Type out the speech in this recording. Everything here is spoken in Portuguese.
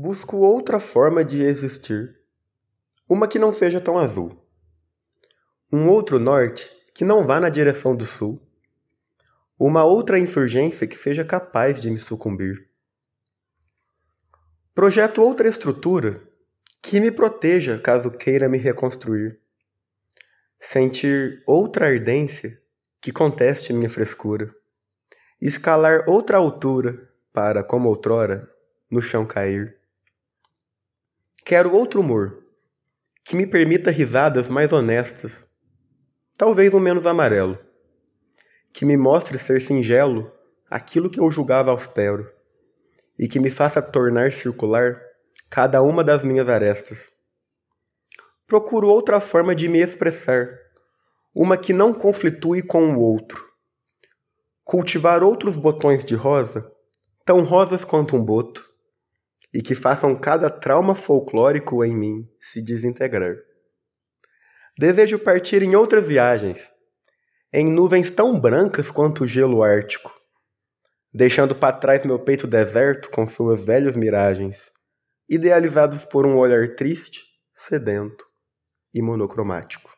Busco outra forma de existir, uma que não seja tão azul. Um outro norte que não vá na direção do sul. Uma outra insurgência que seja capaz de me sucumbir. Projeto outra estrutura que me proteja caso queira me reconstruir. Sentir outra ardência que conteste minha frescura. Escalar outra altura para, como outrora, no chão cair. Quero outro humor, que me permita risadas mais honestas, talvez um menos amarelo, que me mostre ser singelo aquilo que eu julgava austero, e que me faça tornar circular cada uma das minhas arestas. Procuro outra forma de me expressar, uma que não conflitue com o outro. Cultivar outros botões de rosa, tão rosas quanto um boto, e que façam cada trauma folclórico em mim se desintegrar. Desejo partir em outras viagens, em nuvens tão brancas quanto o gelo ártico, deixando para trás meu peito deserto com suas velhas miragens, idealizados por um olhar triste, sedento e monocromático.